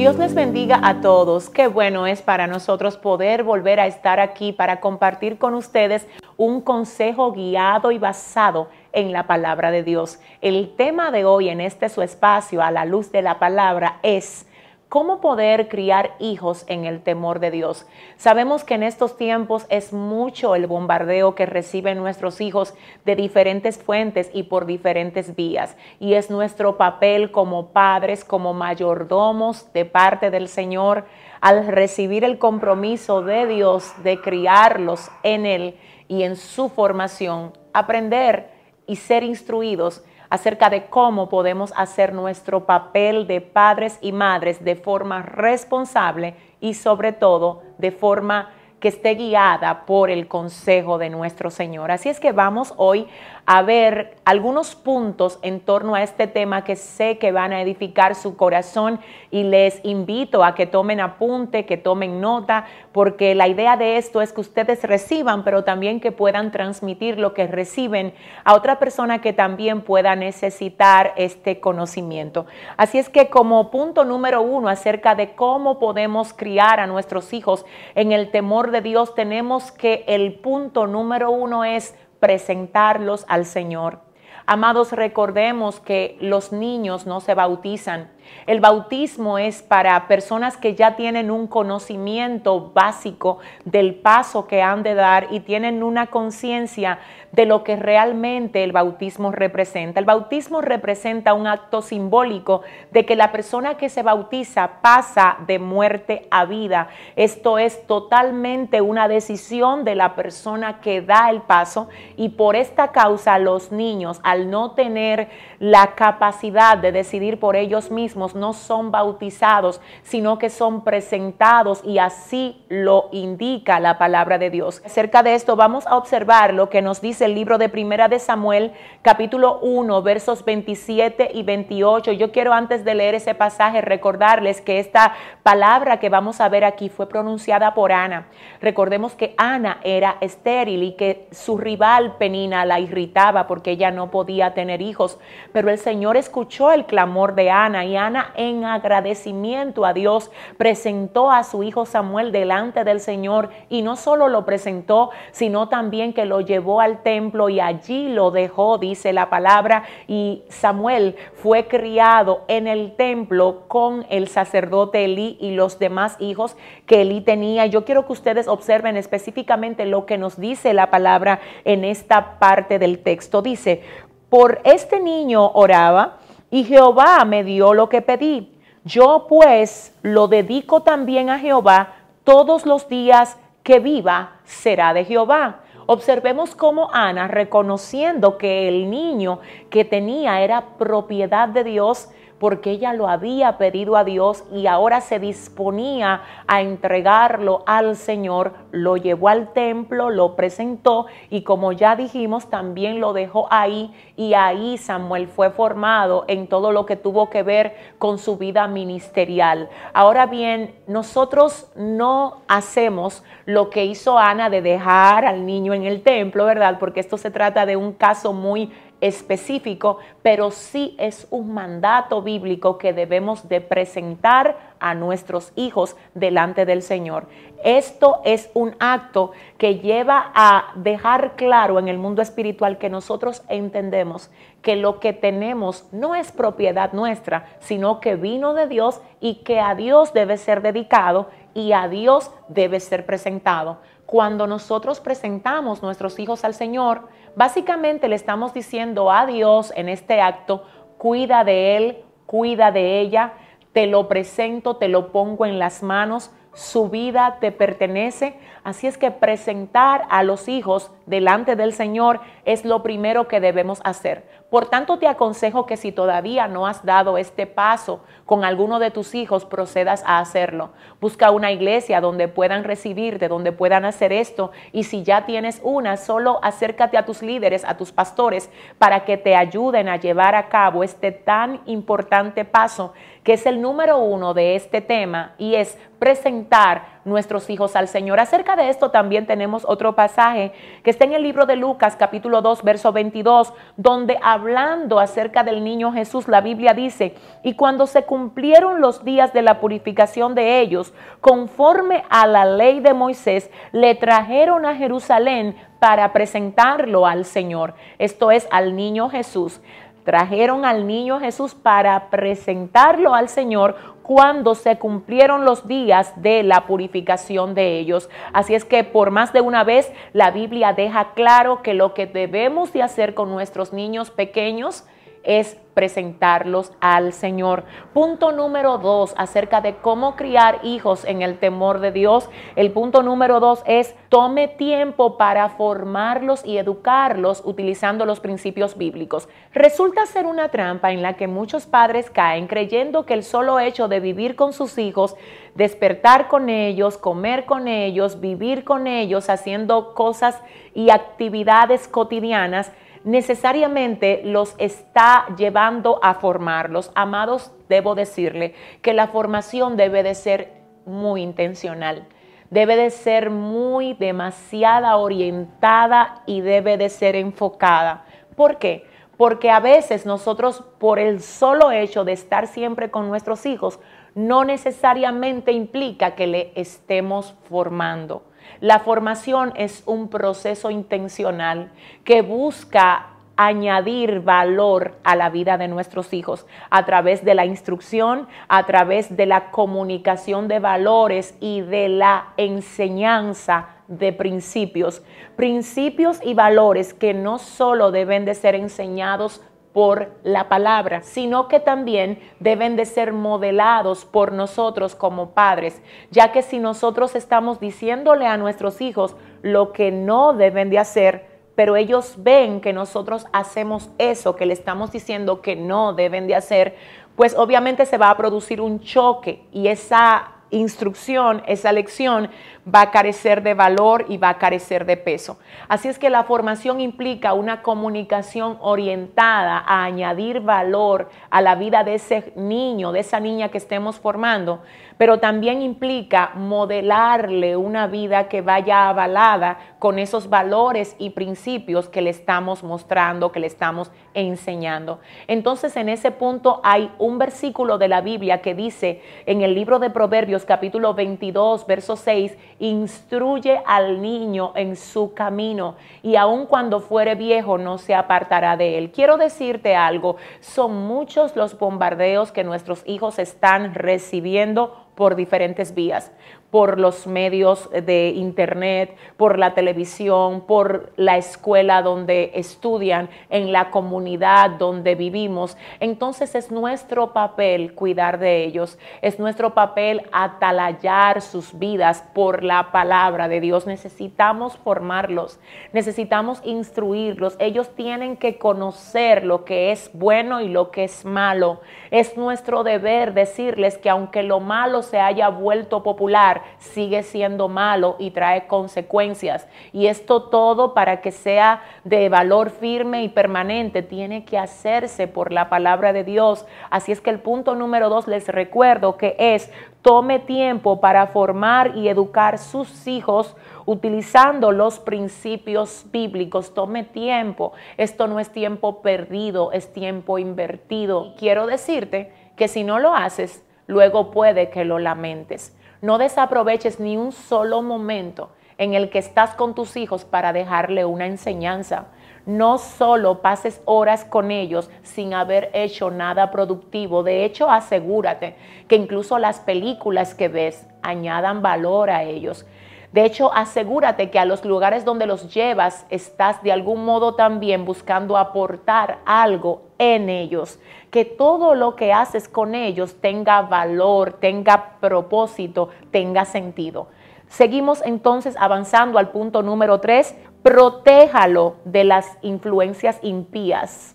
Dios les bendiga a todos. Qué bueno es para nosotros poder volver a estar aquí para compartir con ustedes un consejo guiado y basado en la palabra de Dios. El tema de hoy en este su espacio a la luz de la palabra es ¿Cómo poder criar hijos en el temor de Dios? Sabemos que en estos tiempos es mucho el bombardeo que reciben nuestros hijos de diferentes fuentes y por diferentes vías. Y es nuestro papel como padres, como mayordomos de parte del Señor, al recibir el compromiso de Dios de criarlos en Él y en su formación, aprender y ser instruidos acerca de cómo podemos hacer nuestro papel de padres y madres de forma responsable y sobre todo de forma que esté guiada por el consejo de nuestro Señor. Así es que vamos hoy a ver algunos puntos en torno a este tema que sé que van a edificar su corazón y les invito a que tomen apunte, que tomen nota, porque la idea de esto es que ustedes reciban, pero también que puedan transmitir lo que reciben a otra persona que también pueda necesitar este conocimiento. Así es que como punto número uno acerca de cómo podemos criar a nuestros hijos en el temor de Dios, tenemos que el punto número uno es presentarlos al Señor. Amados, recordemos que los niños no se bautizan, el bautismo es para personas que ya tienen un conocimiento básico del paso que han de dar y tienen una conciencia de lo que realmente el bautismo representa. El bautismo representa un acto simbólico de que la persona que se bautiza pasa de muerte a vida. Esto es totalmente una decisión de la persona que da el paso y por esta causa los niños, al no tener la capacidad de decidir por ellos mismos, no son bautizados, sino que son presentados y así lo indica la palabra de Dios. Acerca de esto vamos a observar lo que nos dice el libro de Primera de Samuel, capítulo 1, versos 27 y 28. Yo quiero antes de leer ese pasaje recordarles que esta palabra que vamos a ver aquí fue pronunciada por Ana. Recordemos que Ana era estéril y que su rival Penina la irritaba porque ella no podía tener hijos, pero el Señor escuchó el clamor de Ana y Ana en agradecimiento a Dios presentó a su hijo Samuel delante del Señor y no solo lo presentó, sino también que lo llevó al templo y allí lo dejó, dice la palabra, y Samuel fue criado en el templo con el sacerdote Elí y los demás hijos que Elí tenía. Yo quiero que ustedes observen específicamente lo que nos dice la palabra en esta parte del texto. Dice, por este niño oraba y Jehová me dio lo que pedí. Yo pues lo dedico también a Jehová todos los días que viva será de Jehová. Observemos cómo Ana, reconociendo que el niño que tenía era propiedad de Dios, porque ella lo había pedido a Dios y ahora se disponía a entregarlo al Señor, lo llevó al templo, lo presentó y como ya dijimos, también lo dejó ahí y ahí Samuel fue formado en todo lo que tuvo que ver con su vida ministerial. Ahora bien, nosotros no hacemos lo que hizo Ana de dejar al niño en el templo, ¿verdad? Porque esto se trata de un caso muy específico, pero sí es un mandato bíblico que debemos de presentar a nuestros hijos delante del Señor. Esto es un acto que lleva a dejar claro en el mundo espiritual que nosotros entendemos que lo que tenemos no es propiedad nuestra, sino que vino de Dios y que a Dios debe ser dedicado y a Dios debe ser presentado. Cuando nosotros presentamos nuestros hijos al Señor, básicamente le estamos diciendo a Dios en este acto, cuida de Él, cuida de ella, te lo presento, te lo pongo en las manos, su vida te pertenece. Así es que presentar a los hijos delante del Señor es lo primero que debemos hacer. Por tanto, te aconsejo que si todavía no has dado este paso con alguno de tus hijos, procedas a hacerlo. Busca una iglesia donde puedan recibirte, donde puedan hacer esto. Y si ya tienes una, solo acércate a tus líderes, a tus pastores, para que te ayuden a llevar a cabo este tan importante paso, que es el número uno de este tema, y es presentar nuestros hijos al Señor. Acerca de esto también tenemos otro pasaje que está en el libro de Lucas capítulo 2, verso 22, donde hablando acerca del niño Jesús, la Biblia dice, y cuando se cumplieron los días de la purificación de ellos, conforme a la ley de Moisés, le trajeron a Jerusalén para presentarlo al Señor. Esto es al niño Jesús. Trajeron al niño Jesús para presentarlo al Señor cuando se cumplieron los días de la purificación de ellos. Así es que por más de una vez la Biblia deja claro que lo que debemos de hacer con nuestros niños pequeños es presentarlos al Señor. Punto número dos acerca de cómo criar hijos en el temor de Dios. El punto número dos es tome tiempo para formarlos y educarlos utilizando los principios bíblicos. Resulta ser una trampa en la que muchos padres caen creyendo que el solo hecho de vivir con sus hijos, despertar con ellos, comer con ellos, vivir con ellos, haciendo cosas y actividades cotidianas, necesariamente los está llevando a formarlos. Amados, debo decirle que la formación debe de ser muy intencional, debe de ser muy demasiada orientada y debe de ser enfocada. ¿Por qué? Porque a veces nosotros, por el solo hecho de estar siempre con nuestros hijos, no necesariamente implica que le estemos formando. La formación es un proceso intencional que busca añadir valor a la vida de nuestros hijos a través de la instrucción, a través de la comunicación de valores y de la enseñanza de principios. Principios y valores que no solo deben de ser enseñados por la palabra, sino que también deben de ser modelados por nosotros como padres, ya que si nosotros estamos diciéndole a nuestros hijos lo que no deben de hacer, pero ellos ven que nosotros hacemos eso que le estamos diciendo que no deben de hacer, pues obviamente se va a producir un choque y esa instrucción, esa lección va a carecer de valor y va a carecer de peso. Así es que la formación implica una comunicación orientada a añadir valor a la vida de ese niño, de esa niña que estemos formando, pero también implica modelarle una vida que vaya avalada con esos valores y principios que le estamos mostrando, que le estamos enseñando. Entonces en ese punto hay un versículo de la Biblia que dice en el libro de Proverbios capítulo 22, verso 6, instruye al niño en su camino y aun cuando fuere viejo no se apartará de él. Quiero decirte algo, son muchos los bombardeos que nuestros hijos están recibiendo por diferentes vías por los medios de internet, por la televisión, por la escuela donde estudian, en la comunidad donde vivimos. Entonces es nuestro papel cuidar de ellos, es nuestro papel atalayar sus vidas por la palabra de Dios. Necesitamos formarlos, necesitamos instruirlos. Ellos tienen que conocer lo que es bueno y lo que es malo. Es nuestro deber decirles que aunque lo malo se haya vuelto popular, sigue siendo malo y trae consecuencias. Y esto todo para que sea de valor firme y permanente tiene que hacerse por la palabra de Dios. Así es que el punto número dos les recuerdo que es tome tiempo para formar y educar sus hijos utilizando los principios bíblicos. Tome tiempo. Esto no es tiempo perdido, es tiempo invertido. Quiero decirte que si no lo haces, luego puede que lo lamentes. No desaproveches ni un solo momento en el que estás con tus hijos para dejarle una enseñanza. No solo pases horas con ellos sin haber hecho nada productivo. De hecho, asegúrate que incluso las películas que ves añadan valor a ellos. De hecho, asegúrate que a los lugares donde los llevas estás de algún modo también buscando aportar algo en ellos. Que todo lo que haces con ellos tenga valor, tenga propósito, tenga sentido. Seguimos entonces avanzando al punto número tres. Protéjalo de las influencias impías.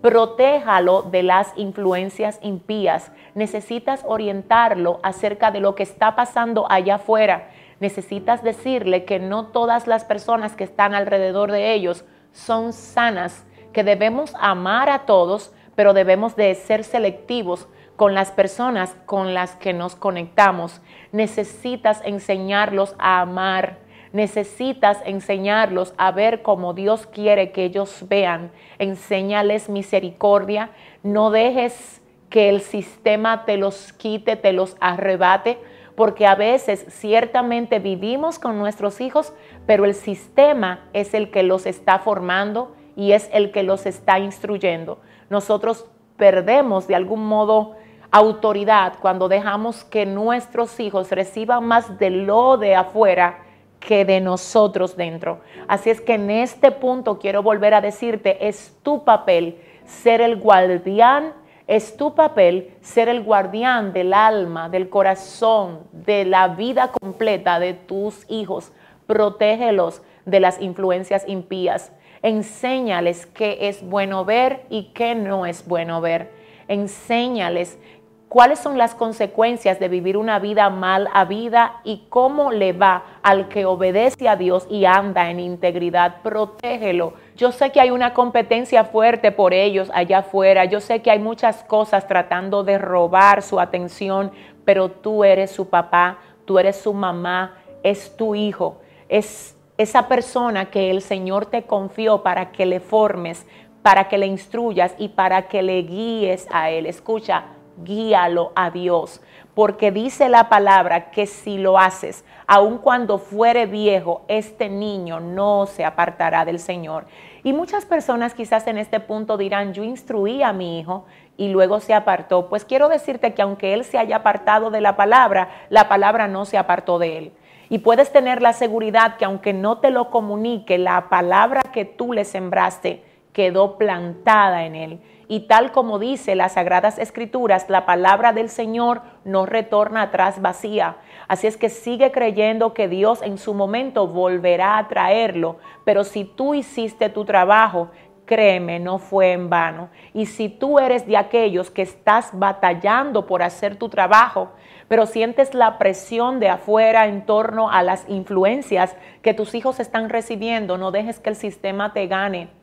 Protéjalo de las influencias impías. Necesitas orientarlo acerca de lo que está pasando allá afuera necesitas decirle que no todas las personas que están alrededor de ellos son sanas, que debemos amar a todos, pero debemos de ser selectivos con las personas con las que nos conectamos. Necesitas enseñarlos a amar, Necesitas enseñarlos a ver como Dios quiere que ellos vean. Enséñales misericordia. No dejes que el sistema te los quite, te los arrebate, porque a veces ciertamente vivimos con nuestros hijos, pero el sistema es el que los está formando y es el que los está instruyendo. Nosotros perdemos de algún modo autoridad cuando dejamos que nuestros hijos reciban más de lo de afuera que de nosotros dentro. Así es que en este punto quiero volver a decirte, es tu papel ser el guardián, es tu papel ser el guardián del alma, del corazón, de la vida completa de tus hijos. Protégelos de las influencias impías. Enséñales qué es bueno ver y qué no es bueno ver. Enséñales cuáles son las consecuencias de vivir una vida mal habida y cómo le va al que obedece a Dios y anda en integridad. Protégelo. Yo sé que hay una competencia fuerte por ellos allá afuera. Yo sé que hay muchas cosas tratando de robar su atención, pero tú eres su papá, tú eres su mamá, es tu hijo, es esa persona que el Señor te confió para que le formes, para que le instruyas y para que le guíes a Él. Escucha, guíalo a Dios, porque dice la palabra que si lo haces, aun cuando fuere viejo, este niño no se apartará del Señor. Y muchas personas quizás en este punto dirán, yo instruí a mi hijo y luego se apartó. Pues quiero decirte que aunque él se haya apartado de la palabra, la palabra no se apartó de él. Y puedes tener la seguridad que aunque no te lo comunique, la palabra que tú le sembraste quedó plantada en él y tal como dice las Sagradas Escrituras, la palabra del Señor no retorna atrás vacía. Así es que sigue creyendo que Dios en su momento volverá a traerlo. Pero si tú hiciste tu trabajo, créeme, no fue en vano. Y si tú eres de aquellos que estás batallando por hacer tu trabajo, pero sientes la presión de afuera en torno a las influencias que tus hijos están recibiendo, no dejes que el sistema te gane.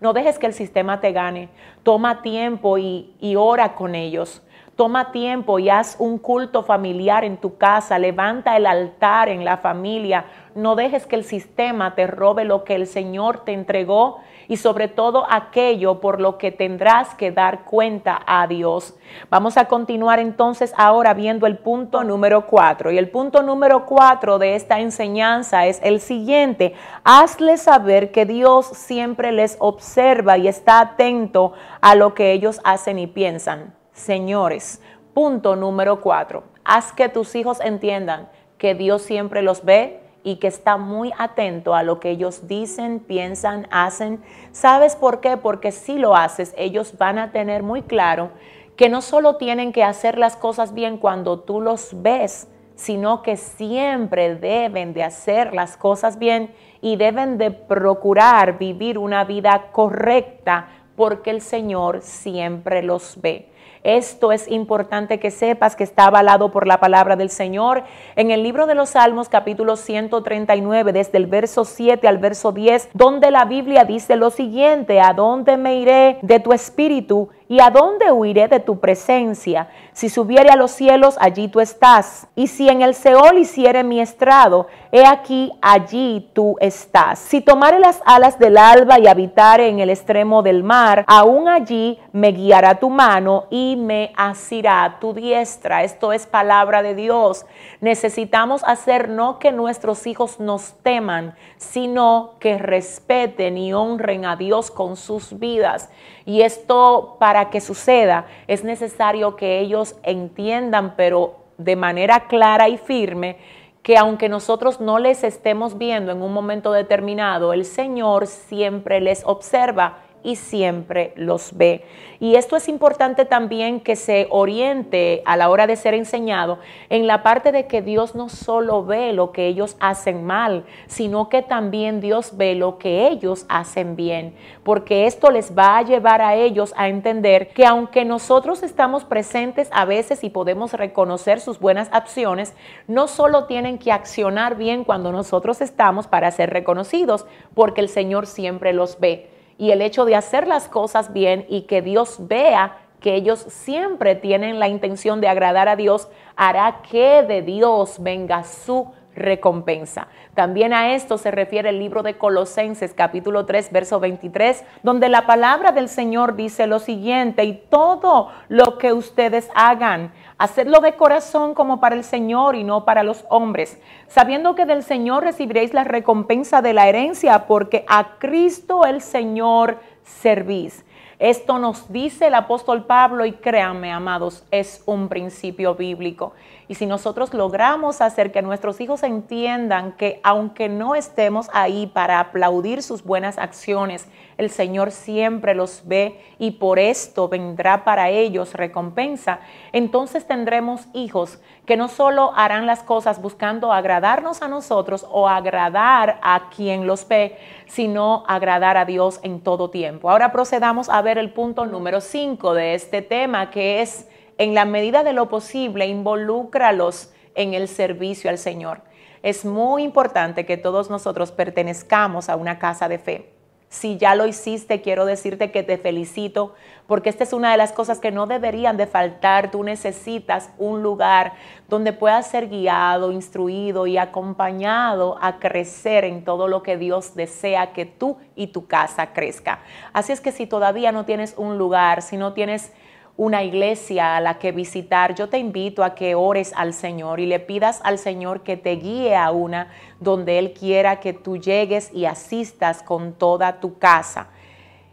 No dejes que el sistema te gane. Toma tiempo y, ora con ellos. Toma tiempo y haz un culto familiar en tu casa. Levanta el altar en la familia. No dejes que el sistema te robe lo que el Señor te entregó y sobre todo aquello por lo que tendrás que dar cuenta a Dios. Vamos a continuar entonces ahora viendo el punto número cuatro. Y el punto número cuatro de esta enseñanza es el siguiente. Hazle saber que Dios siempre les observa y está atento a lo que ellos hacen y piensan. Señores, punto número cuatro. Haz que tus hijos entiendan que Dios siempre los ve, y que está muy atento a lo que ellos dicen, piensan, hacen. ¿Sabes por qué? Porque si lo haces, ellos van a tener muy claro que no solo tienen que hacer las cosas bien cuando tú los ves, sino que siempre deben de hacer las cosas bien y deben de procurar vivir una vida correcta porque el Señor siempre los ve. Esto es importante que sepas que está avalado por la palabra del Señor. En el libro de los Salmos capítulo 139, desde el verso 7 al verso 10, donde la Biblia dice lo siguiente, ¿a dónde me iré de tu espíritu? ¿Y a dónde huiré de tu presencia? Si subiere a los cielos, allí tú estás. Y si en el Seol hiciere mi estrado, he aquí, allí tú estás. Si tomare las alas del alba y habitare en el extremo del mar, aún allí me guiará tu mano y me asirá tu diestra. Esto es palabra de Dios. Necesitamos hacer no que nuestros hijos nos teman, sino que respeten y honren a Dios con sus vidas. Y esto para que suceda es necesario que ellos entiendan, pero de manera clara y firme, que aunque nosotros no les estemos viendo en un momento determinado, el Señor siempre les observa y siempre los ve. Y esto es importante también que se oriente a la hora de ser enseñado en la parte de que Dios no solo ve lo que ellos hacen mal, sino que también Dios ve lo que ellos hacen bien, porque esto les va a llevar a ellos a entender que aunque nosotros estamos presentes a veces y podemos reconocer sus buenas acciones, no solo tienen que accionar bien cuando nosotros estamos para ser reconocidos, porque el Señor siempre los ve y el hecho de hacer las cosas bien y que Dios vea que ellos siempre tienen la intención de agradar a Dios, hará que de Dios venga su recompensa. También a esto se refiere el libro de Colosenses capítulo 3 verso 23, donde la palabra del Señor dice lo siguiente, y todo lo que ustedes hagan, hacedlo de corazón como para el Señor y no para los hombres, sabiendo que del Señor recibiréis la recompensa de la herencia, porque a Cristo el Señor servís. Esto nos dice el apóstol Pablo y créanme, amados, es un principio bíblico. Y si nosotros logramos hacer que nuestros hijos entiendan que aunque no estemos ahí para aplaudir sus buenas acciones, el Señor siempre los ve y por esto vendrá para ellos recompensa, entonces tendremos hijos que no solo harán las cosas buscando agradarnos a nosotros o agradar a quien los ve, sino agradar a Dios en todo tiempo. Ahora procedamos a ver el punto número 5 de este tema que es en la medida de lo posible, involúcralos en el servicio al Señor. Es muy importante que todos nosotros pertenezcamos a una casa de fe. Si ya lo hiciste, quiero decirte que te felicito, porque esta es una de las cosas que no deberían de faltar. Tú necesitas un lugar donde puedas ser guiado, instruido y acompañado a crecer en todo lo que Dios desea que tú y tu casa crezca. Así es que si todavía no tienes un lugar, si no tienes una iglesia a la que visitar, yo te invito a que ores al Señor y le pidas al Señor que te guíe a una donde Él quiera que tú llegues y asistas con toda tu casa.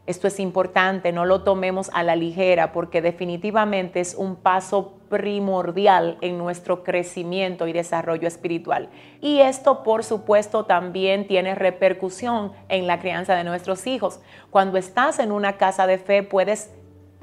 Esto es importante, no lo tomemos a la ligera porque definitivamente es un paso primordial en nuestro crecimiento y desarrollo espiritual. Y esto, por supuesto, también tiene repercusión en la crianza de nuestros hijos. Cuando estás en una casa de fe, puedes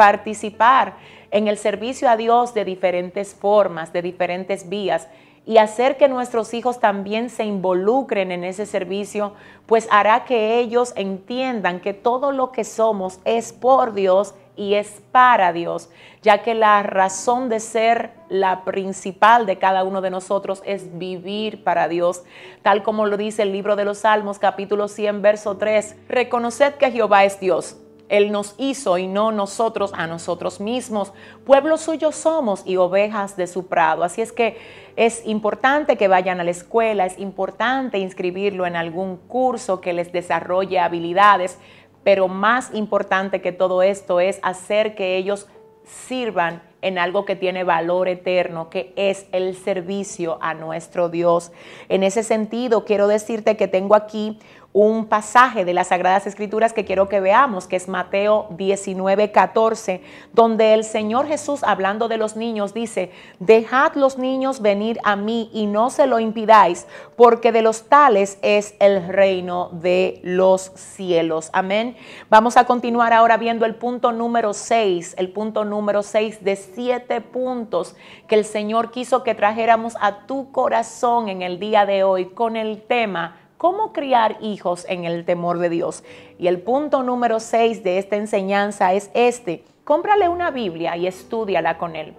participar en el servicio a Dios de diferentes formas, de diferentes vías y hacer que nuestros hijos también se involucren en ese servicio, pues hará que ellos entiendan que todo lo que somos es por Dios y es para Dios, ya que la razón de ser la principal de cada uno de nosotros es vivir para Dios, tal como lo dice el libro de los Salmos capítulo 100 verso 3, reconoced que Jehová es Dios él nos hizo y no nosotros a nosotros mismos. Pueblo suyo somos y ovejas de su prado. Así es que es importante que vayan a la escuela, es importante inscribirlo en algún curso que les desarrolle habilidades, pero más importante que todo esto es hacer que ellos sirvan en algo que tiene valor eterno, que es el servicio a nuestro Dios. En ese sentido, quiero decirte que tengo aquí un pasaje de las Sagradas Escrituras que quiero que veamos, que es Mateo 19, 14, donde el Señor Jesús, hablando de los niños, dice, dejad los niños venir a mí y no se lo impidáis, porque de los tales es el reino de los cielos. Amén. Vamos a continuar ahora viendo el punto número 6, el punto número 6 de siete puntos que el Señor quiso que trajéramos a tu corazón en el día de hoy con el tema cómo criar hijos en el temor de Dios. Y el punto número 6 de esta enseñanza es este. Cómprale una Biblia y estudiala con él.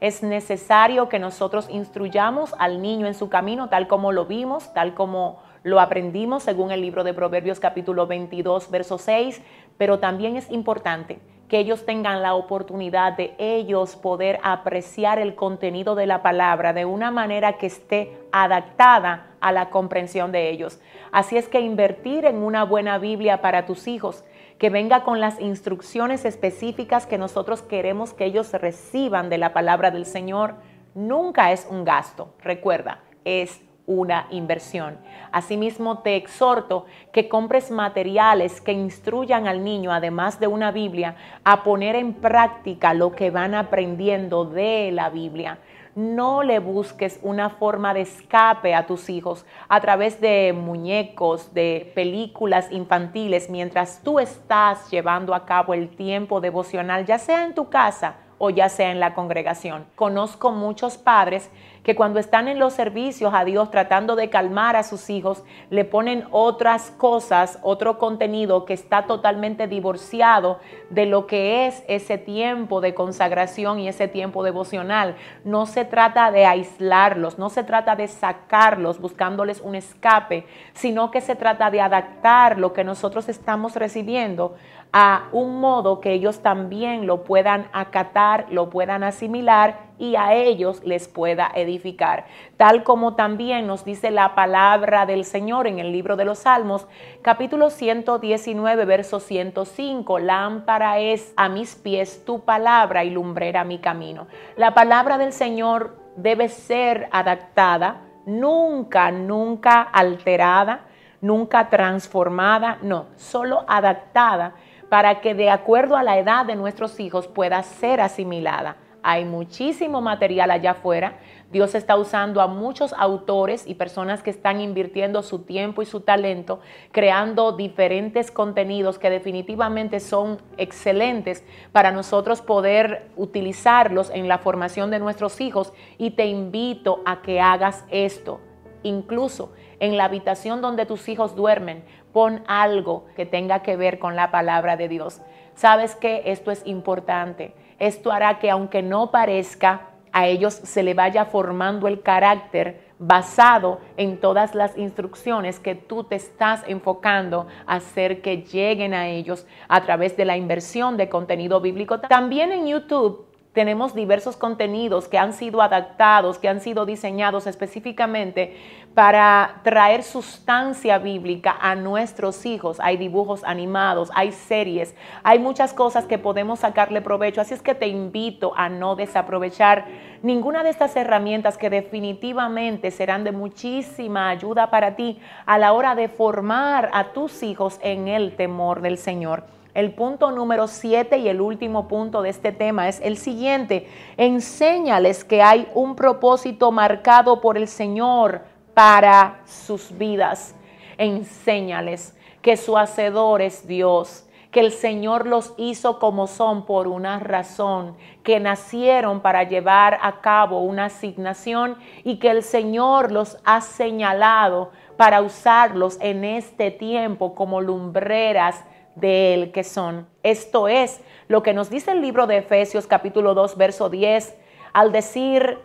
Es necesario que nosotros instruyamos al niño en su camino tal como lo vimos, tal como lo aprendimos según el libro de Proverbios capítulo 22, verso 6, pero también es importante que ellos tengan la oportunidad de ellos poder apreciar el contenido de la palabra de una manera que esté adaptada a la comprensión de ellos. Así es que invertir en una buena Biblia para tus hijos, que venga con las instrucciones específicas que nosotros queremos que ellos reciban de la palabra del Señor, nunca es un gasto. Recuerda, es una inversión. Asimismo, te exhorto que compres materiales que instruyan al niño, además de una Biblia, a poner en práctica lo que van aprendiendo de la Biblia. No le busques una forma de escape a tus hijos a través de muñecos, de películas infantiles, mientras tú estás llevando a cabo el tiempo devocional, ya sea en tu casa o ya sea en la congregación. Conozco muchos padres que cuando están en los servicios a Dios tratando de calmar a sus hijos, le ponen otras cosas, otro contenido que está totalmente divorciado de lo que es ese tiempo de consagración y ese tiempo devocional. No se trata de aislarlos, no se trata de sacarlos buscándoles un escape, sino que se trata de adaptar lo que nosotros estamos recibiendo a un modo que ellos también lo puedan acatar, lo puedan asimilar y a ellos les pueda edificar. Tal como también nos dice la palabra del Señor en el libro de los Salmos, capítulo 119, verso 105, lámpara es a mis pies tu palabra y lumbrera mi camino. La palabra del Señor debe ser adaptada, nunca, nunca alterada, nunca transformada, no, solo adaptada para que de acuerdo a la edad de nuestros hijos pueda ser asimilada. Hay muchísimo material allá afuera. Dios está usando a muchos autores y personas que están invirtiendo su tiempo y su talento, creando diferentes contenidos que definitivamente son excelentes para nosotros poder utilizarlos en la formación de nuestros hijos. Y te invito a que hagas esto. Incluso en la habitación donde tus hijos duermen, pon algo que tenga que ver con la palabra de Dios. Sabes que esto es importante. Esto hará que aunque no parezca, a ellos se le vaya formando el carácter basado en todas las instrucciones que tú te estás enfocando a hacer que lleguen a ellos a través de la inversión de contenido bíblico. También en YouTube tenemos diversos contenidos que han sido adaptados, que han sido diseñados específicamente para traer sustancia bíblica a nuestros hijos. Hay dibujos animados, hay series, hay muchas cosas que podemos sacarle provecho. Así es que te invito a no desaprovechar ninguna de estas herramientas que definitivamente serán de muchísima ayuda para ti a la hora de formar a tus hijos en el temor del Señor. El punto número siete y el último punto de este tema es el siguiente. Enséñales que hay un propósito marcado por el Señor para sus vidas. Enséñales que su hacedor es Dios, que el Señor los hizo como son por una razón, que nacieron para llevar a cabo una asignación y que el Señor los ha señalado para usarlos en este tiempo como lumbreras de él que son. Esto es lo que nos dice el libro de Efesios capítulo 2 verso 10 al decir,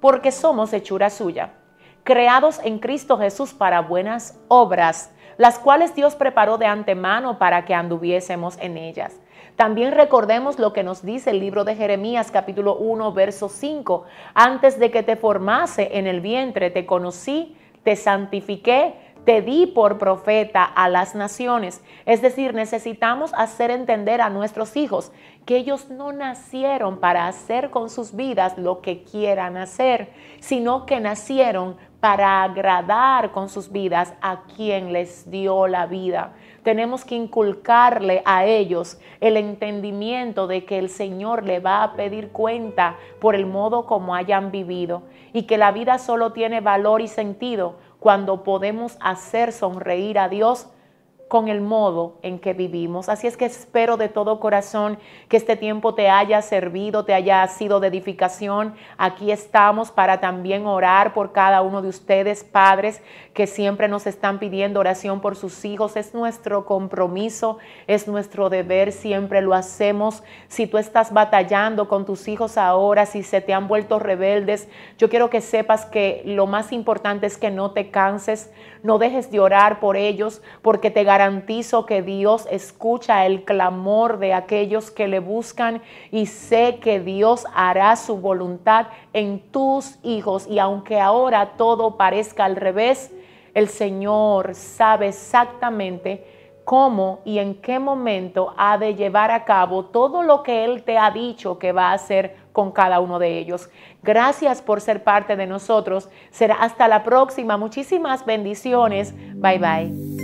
porque somos hechura suya, creados en Cristo Jesús para buenas obras, las cuales Dios preparó de antemano para que anduviésemos en ellas. También recordemos lo que nos dice el libro de Jeremías capítulo 1 verso 5, antes de que te formase en el vientre, te conocí, te santifiqué, te di por profeta a las naciones. Es decir, necesitamos hacer entender a nuestros hijos que ellos no nacieron para hacer con sus vidas lo que quieran hacer, sino que nacieron para agradar con sus vidas a quien les dio la vida. Tenemos que inculcarle a ellos el entendimiento de que el Señor le va a pedir cuenta por el modo como hayan vivido y que la vida solo tiene valor y sentido cuando podemos hacer sonreír a Dios con el modo en que vivimos. Así es que espero de todo corazón que este tiempo te haya servido, te haya sido de edificación. Aquí estamos para también orar por cada uno de ustedes, padres, que siempre nos están pidiendo oración por sus hijos. Es nuestro compromiso, es nuestro deber, siempre lo hacemos. Si tú estás batallando con tus hijos ahora, si se te han vuelto rebeldes, yo quiero que sepas que lo más importante es que no te canses, no dejes de orar por ellos, porque te garantizo que Dios escucha el clamor de aquellos que le buscan y sé que Dios hará su voluntad en tus hijos. Y aunque ahora todo parezca al revés, el Señor sabe exactamente cómo y en qué momento ha de llevar a cabo todo lo que Él te ha dicho que va a hacer con cada uno de ellos. Gracias por ser parte de nosotros. Será hasta la próxima. Muchísimas bendiciones. Bye bye.